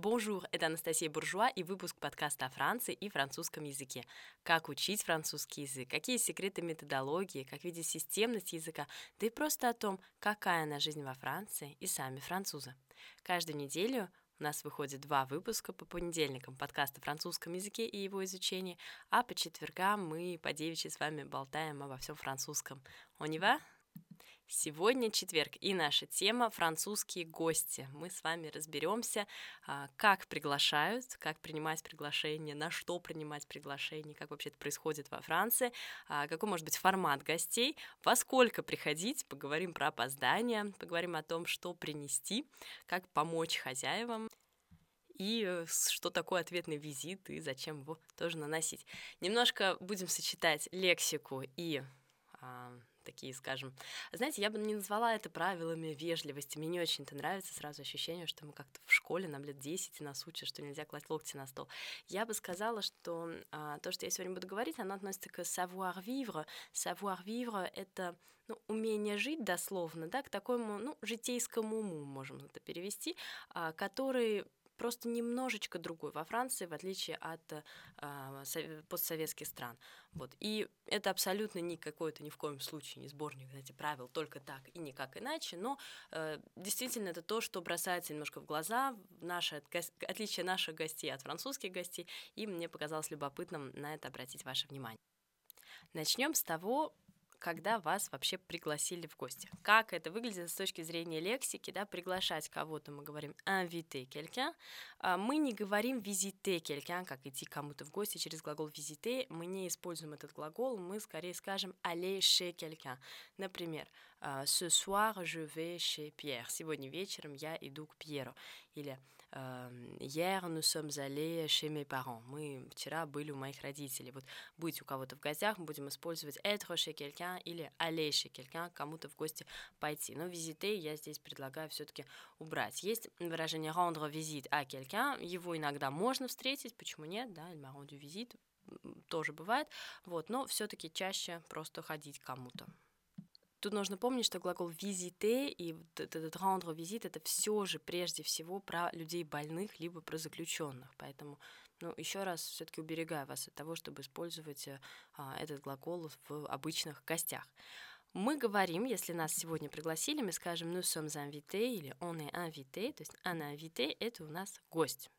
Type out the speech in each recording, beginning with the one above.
Bonjour, это Анастасия Буржуа и выпуск подкаста о Франции и французском языке. Как учить французский язык, какие секреты методологии, как видеть системность языка, да и просто о том, какая она жизнь во Франции и сами французы. Каждую неделю у нас выходит два выпуска по понедельникам подкаста о французском языке и его изучении, а по четвергам мы по девичьи с вами болтаем обо всем французском. Y va? Сегодня четверг, и наша тема французские гости. Мы с вами разберемся, а, как приглашают, как принимать приглашение, на что принимать приглашение, как вообще это происходит во Франции, а, какой может быть формат гостей, во сколько приходить, поговорим про опоздание, поговорим о том, что принести, как помочь хозяевам и э, что такое ответный визит и зачем его тоже наносить. Немножко будем сочетать лексику и а, такие, скажем. Знаете, я бы не назвала это правилами вежливости. Мне не очень это нравится, сразу ощущение, что мы как-то в школе, нам лет 10, и нас учат, что нельзя класть локти на стол. Я бы сказала, что а, то, что я сегодня буду говорить, оно относится к savoir-vivre. Savoir-vivre — это ну, умение жить дословно, да, к такому, ну, житейскому уму, можем это перевести, а, который просто немножечко другой во Франции, в отличие от э, постсоветских стран. Вот. И это абсолютно не какой-то ни в коем случае не сборник знаете, правил только так и никак иначе, но э, действительно это то, что бросается немножко в глаза, наше, отличие наших гостей от французских гостей, и мне показалось любопытным на это обратить ваше внимание. Начнем с того, когда вас вообще пригласили в гости. Как это выглядит с точки зрения лексики, да, приглашать кого-то, мы говорим inviter quelqu'un, а мы не говорим visiter quelqu'un, как идти кому-то в гости через глагол visiter, мы не используем этот глагол, мы скорее скажем aller chez quelqu'un. Например, а, ce soir je vais chez Pierre, сегодня вечером я иду к Пьеру, или hier nous sommes allés chez mes parents, мы вчера были у моих родителей. Вот быть у кого-то в гостях, мы будем использовать être chez quelqu'un или aller chez quelqu'un, кому-то в гости пойти. Но визите я здесь предлагаю все-таки убрать. Есть выражение rendre visite à quelqu'un, его иногда можно встретить, почему нет, да, il m'a rendu visite, тоже бывает, вот, но все-таки чаще просто ходить кому-то. Тут нужно помнить, что глагол визите и этот rendre visite это все же прежде всего про людей больных либо про заключенных. Поэтому, ну, еще раз все-таки уберегаю вас от того, чтобы использовать а, этот глагол в обычных гостях. Мы говорим, если нас сегодня пригласили, мы скажем nous sommes invités или on est invité, то есть un invité — это у нас гость.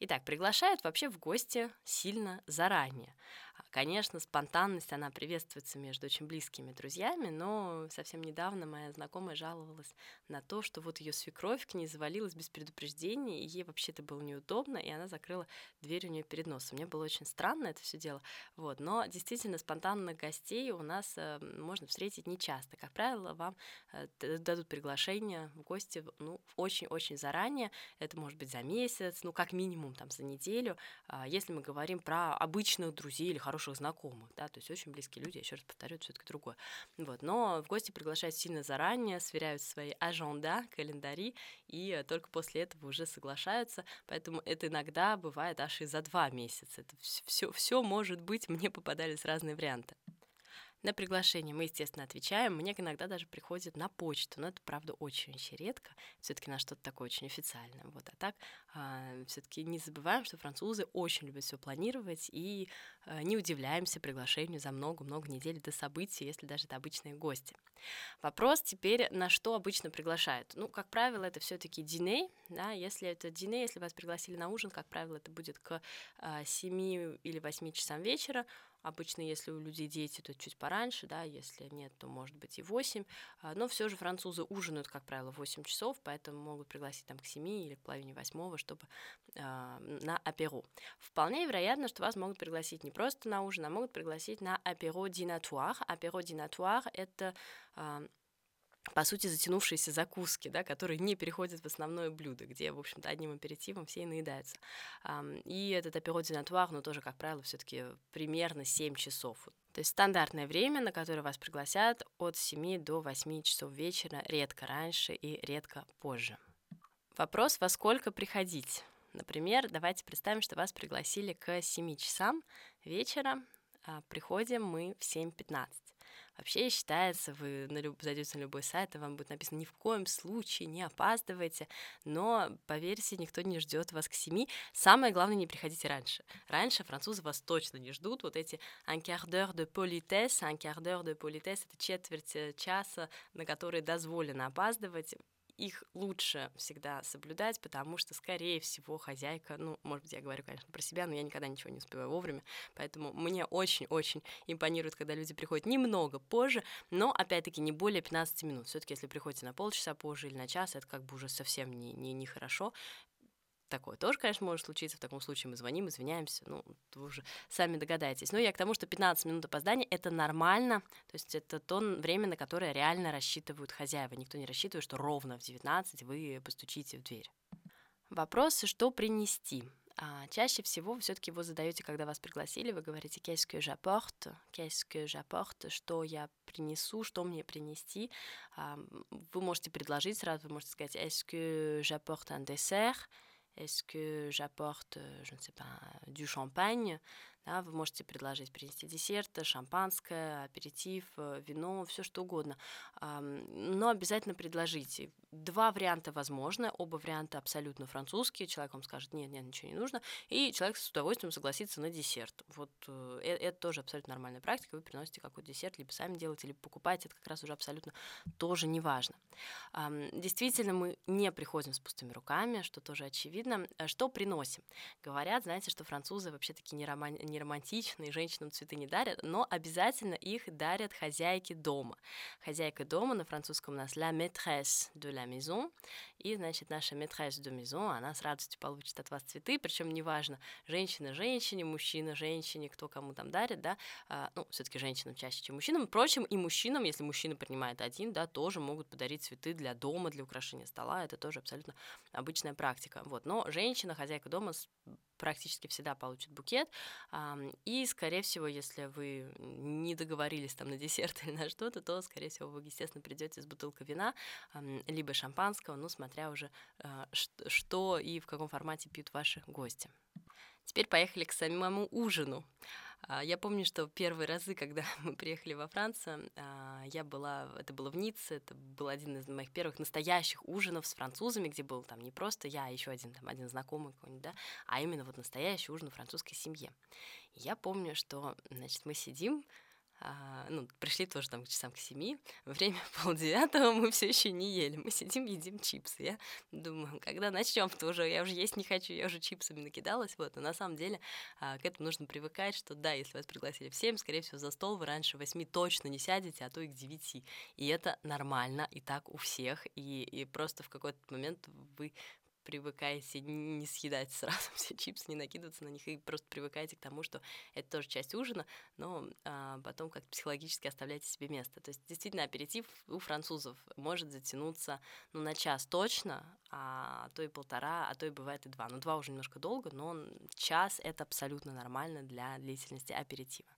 Итак, приглашают вообще в гости сильно заранее. Конечно, спонтанность, она приветствуется между очень близкими друзьями, но совсем недавно моя знакомая жаловалась на то, что вот ее свекровь к ней завалилась без предупреждения, и ей вообще-то было неудобно, и она закрыла дверь у нее перед носом. Мне было очень странно это все дело, вот, но действительно спонтанных гостей у нас э, можно встретить нечасто. Как правило, вам э, дадут приглашение в гости, ну, очень-очень заранее, это может быть за месяц, ну, как минимум там за неделю, э, если мы говорим про обычных друзей или хороших хороших знакомых, да, то есть очень близкие люди, еще раз повторю, это все-таки другое. Вот, но в гости приглашают сильно заранее, сверяют свои аженда, календари, и только после этого уже соглашаются, поэтому это иногда бывает аж и за два месяца. Это все, все может быть, мне попадались разные варианты. На приглашение мы, естественно, отвечаем. Мне иногда даже приходит на почту, но это, правда, очень-очень редко. все таки на что-то такое очень официальное. Вот. А так а, все таки не забываем, что французы очень любят все планировать и а, не удивляемся приглашению за много-много недель до событий, если даже это обычные гости. Вопрос теперь, на что обычно приглашают? Ну, как правило, это все таки дине. Да? Если это дине, если вас пригласили на ужин, как правило, это будет к а, 7 или 8 часам вечера. Обычно, если у людей дети, то чуть пораньше, да, если нет, то может быть и 8. А, но все же французы ужинают, как правило, в 8 часов, поэтому могут пригласить там к 7 или к половине восьмого, чтобы э, на аперо. Вполне вероятно, что вас могут пригласить не просто на ужин, а могут пригласить на аперо динатуар. Аперо динатуар — это э, по сути, затянувшиеся закуски, да, которые не переходят в основное блюдо, где, в общем-то, одним аперитивом все и наедаются. И этот аперо динатуар, ну, тоже, как правило, все таки примерно 7 часов. То есть стандартное время, на которое вас пригласят от 7 до 8 часов вечера, редко раньше и редко позже. Вопрос, во сколько приходить? Например, давайте представим, что вас пригласили к 7 часам вечера, а приходим мы в 7.15. Вообще считается, вы на люб... зайдете на любой сайт, и вам будет написано ни в коем случае не опаздывайте, но поверьте, никто не ждет вас к семи. Самое главное, не приходите раньше. Раньше французы вас точно не ждут. Вот эти un quart d'heure de politesse, un quart d'heure de politesse — это четверть э, часа, на которые дозволено опаздывать их лучше всегда соблюдать, потому что, скорее всего, хозяйка, ну, может быть, я говорю, конечно, про себя, но я никогда ничего не успеваю вовремя, поэтому мне очень-очень импонирует, когда люди приходят немного позже, но, опять-таки, не более 15 минут. все таки если приходите на полчаса позже или на час, это как бы уже совсем не, не, не хорошо такое тоже, конечно, может случиться. В таком случае мы звоним, извиняемся. Ну, вы уже сами догадаетесь. Но я к тому, что 15 минут опоздания — это нормально. То есть это то время, на которое реально рассчитывают хозяева. Никто не рассчитывает, что ровно в 19 вы постучите в дверь. Вопрос, что принести. А, чаще всего все-таки его задаете, когда вас пригласили, вы говорите qu'est-ce que j'apporte, qu'est-ce que j'apporte, что я принесу, что мне принести. А, вы можете предложить сразу, вы можете сказать est-ce que j'apporte un dessert, Est-ce que j'apporte, je ne sais pas, du champagne Да, вы можете предложить принести десерт, шампанское, аперитив, э, вино, все что угодно. Но обязательно предложите. Два варианта возможны, оба варианта абсолютно французские. Человек вам скажет, нет, нет, ничего не нужно. И человек с удовольствием согласится на десерт. Вот э, э, это тоже абсолютно нормальная практика. Вы приносите какой-то десерт, либо сами делаете, либо покупаете. Это как раз уже абсолютно тоже не важно. Действительно, мы не приходим с пустыми руками, что тоже очевидно. Что приносим? Говорят, знаете, что французы вообще такие не, роман не романтичные, женщинам цветы не дарят, но обязательно их дарят хозяйки дома. Хозяйка дома на французском у нас la maîtresse de la maison, и, значит, наша maîtresse de maison, она с радостью получит от вас цветы, причем неважно, женщина женщине, мужчина женщине, кто кому там дарит, да, а, ну, все-таки женщинам чаще, чем мужчинам. Впрочем, и мужчинам, если мужчина принимает один, да, тоже могут подарить цветы для дома, для украшения стола, это тоже абсолютно обычная практика. Вот, но женщина, хозяйка дома практически всегда получит букет. И, скорее всего, если вы не договорились там на десерт или на что-то, то, скорее всего, вы, естественно, придете с бутылкой вина, либо шампанского, ну, смотря уже, а, что и в каком формате пьют ваши гости. Теперь поехали к самому ужину. А, я помню, что первые разы, когда мы приехали во Францию, а, я была, это было в Ницце, это был один из моих первых настоящих ужинов с французами, где был там не просто я, а еще один, там, один знакомый какой-нибудь, да, а именно вот настоящий ужин в французской семье. я помню, что, значит, мы сидим, а, ну, пришли тоже там к часам к семи, время полдевятого мы все еще не ели, мы сидим, едим чипсы. Я думаю, когда начнем, то уже я уже есть не хочу, я уже чипсами накидалась, вот, но на самом деле а, к этому нужно привыкать, что да, если вас пригласили в семь, скорее всего, за стол вы раньше восьми точно не сядете, а то и к девяти, и это нормально, и так у всех, и, и просто в какой-то момент вы привыкаете не съедать сразу все чипсы, не накидываться на них, и просто привыкаете к тому, что это тоже часть ужина, но а, потом как психологически оставляете себе место. То есть действительно аперитив у французов может затянуться ну, на час точно, а то и полтора, а то и бывает и два. Ну, два уже немножко долго, но час — это абсолютно нормально для длительности аперитива.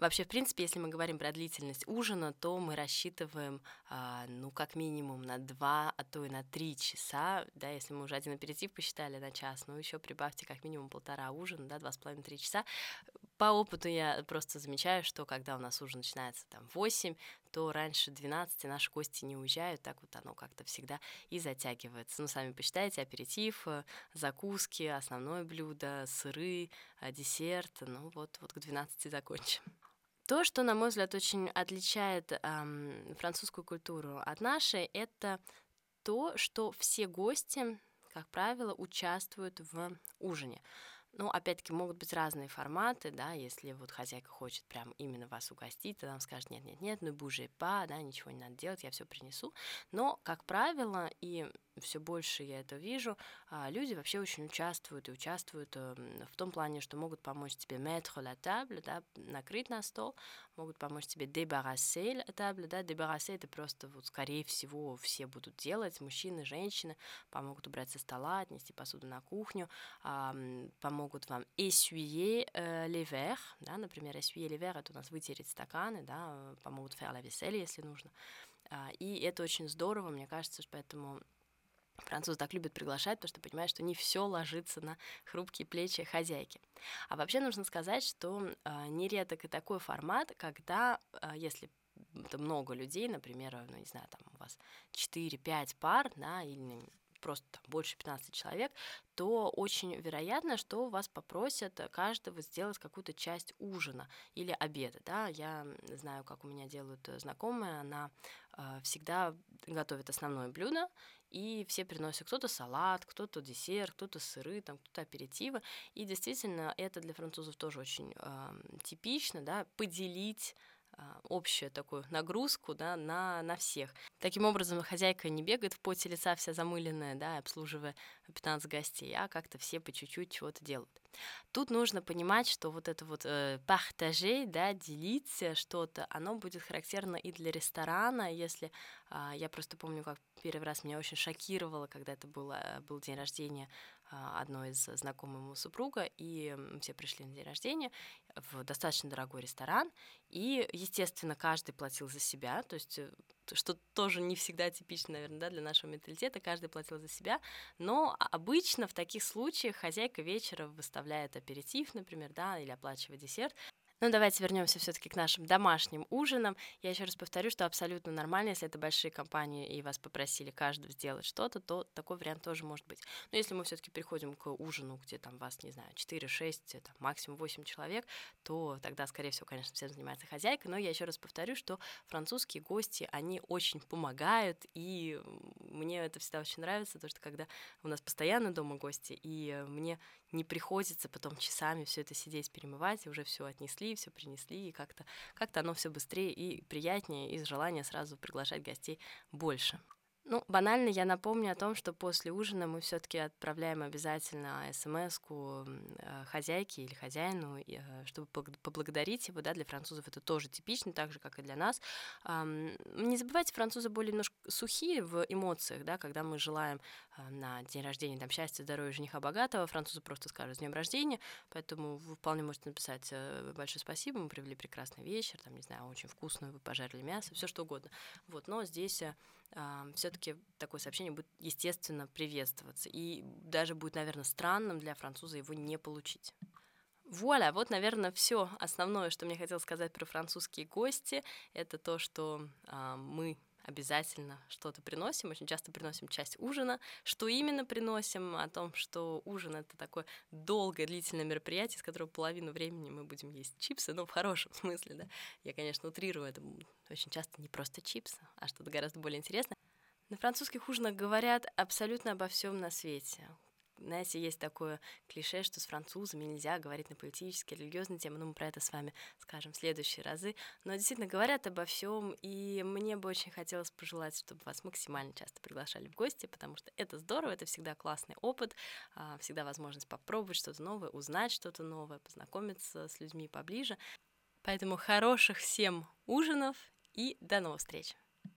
Вообще, в принципе, если мы говорим про длительность ужина, то мы рассчитываем, а, ну, как минимум на 2, а то и на 3 часа, да, если мы уже один аперитив посчитали на час, ну, еще прибавьте как минимум полтора ужина, да, 2,5-3 часа. По опыту я просто замечаю, что когда у нас ужин начинается там в 8, то раньше 12 наши гости не уезжают, так вот оно как-то всегда и затягивается. Ну, сами посчитайте, аперитив, э, закуски, основное блюдо, сыры, э, десерт, ну вот, вот к 12 закончим. То, что, на мой взгляд, очень отличает эм, французскую культуру от нашей, это то, что все гости, как правило, участвуют в ужине. Ну, опять-таки, могут быть разные форматы, да, если вот хозяйка хочет прям именно вас угостить, то нам скажет, нет-нет-нет, ну, буже па, да, ничего не надо делать, я все принесу. Но, как правило, и все больше я это вижу, а, люди вообще очень участвуют и участвуют эм, в том плане, что могут помочь тебе mettre la table, да, накрыть на стол, могут помочь тебе débarrasser la table, да, débarrasser это просто вот скорее всего все будут делать, мужчины, женщины помогут убрать со стола, отнести посуду на кухню, помогут вам essuyer э, les verres, да, например, essuyer les verres это у нас вытереть стаканы, да, помогут faire la vaisselle, если нужно. А, и это очень здорово, мне кажется, поэтому Французы так любят приглашать, потому что понимают, что не все ложится на хрупкие плечи хозяйки. А вообще нужно сказать, что э, нередок и такой формат, когда, э, если это много людей, например, ну, не знаю, там у вас 4-5 пар, да, или просто больше 15 человек, то очень вероятно, что вас попросят каждого сделать какую-то часть ужина или обеда. Да? Я знаю, как у меня делают знакомые, она э, всегда готовит основное блюдо, и все приносят кто-то салат, кто-то десерт, кто-то сыры, там, кто-то аперитивы. И действительно, это для французов тоже очень э, типично, да, поделить общую такую нагрузку да, на, на всех. Таким образом, хозяйка не бегает в поте лица вся замыленная, да, обслуживая 15 гостей, а как-то все по чуть-чуть чего-то делают. Тут нужно понимать, что вот это вот э, партажей, да, делить что-то, оно будет характерно и для ресторана, если э, я просто помню, как первый раз меня очень шокировало, когда это было, был день рождения а, одной из знакомого супруга, и все пришли на день рождения в достаточно дорогой ресторан, и, естественно, каждый платил за себя, то есть э, что тоже не всегда типично, наверное, да, для нашего менталитета, каждый платил за себя, но обычно в таких случаях хозяйка вечера выставляет аперитив, например, да, или оплачивает десерт, ну, давайте вернемся все-таки к нашим домашним ужинам. Я еще раз повторю, что абсолютно нормально, если это большие компании и вас попросили каждого сделать что-то, то такой вариант тоже может быть. Но если мы все-таки приходим к ужину, где там вас, не знаю, 4-6, там, максимум 8 человек, то тогда, скорее всего, конечно, всем занимается хозяйка. Но я еще раз повторю, что французские гости, они очень помогают, и мне это всегда очень нравится, потому что когда у нас постоянно дома гости, и мне не приходится потом часами все это сидеть перемывать, и уже все отнесли, все принесли, и как-то как оно все быстрее и приятнее, из желания сразу приглашать гостей больше. Ну, банально я напомню о том, что после ужина мы все-таки отправляем обязательно смс э, хозяйке или хозяину, э, чтобы поблагодарить его, да, для французов это тоже типично, так же, как и для нас. Не забывайте, французы более немножко сухие в эмоциях, да, когда мы желаем э, на день рождения там счастья, здоровья, жениха богатого, французы просто скажут с днем рождения, поэтому вы вполне можете написать большое спасибо, мы провели прекрасный вечер, там, не знаю, очень вкусную, вы пожарили мясо, все что угодно. Вот, но здесь все-таки такое сообщение будет, естественно, приветствоваться. И даже будет, наверное, странным для француза его не получить. Вуаля, вот, наверное, все основное, что мне хотелось сказать про французские гости, это то, что э, мы обязательно что-то приносим, очень часто приносим часть ужина. Что именно приносим? О том, что ужин — это такое долгое, длительное мероприятие, с которого половину времени мы будем есть чипсы, ну, в хорошем смысле, да. Я, конечно, утрирую, это очень часто не просто чипсы, а что-то гораздо более интересное. На французских ужинах говорят абсолютно обо всем на свете знаете, есть такое клише, что с французами нельзя говорить на политические, религиозные темы, но мы про это с вами скажем в следующие разы. Но действительно говорят обо всем, и мне бы очень хотелось пожелать, чтобы вас максимально часто приглашали в гости, потому что это здорово, это всегда классный опыт, а, всегда возможность попробовать что-то новое, узнать что-то новое, познакомиться с людьми поближе. Поэтому хороших всем ужинов и до новых встреч!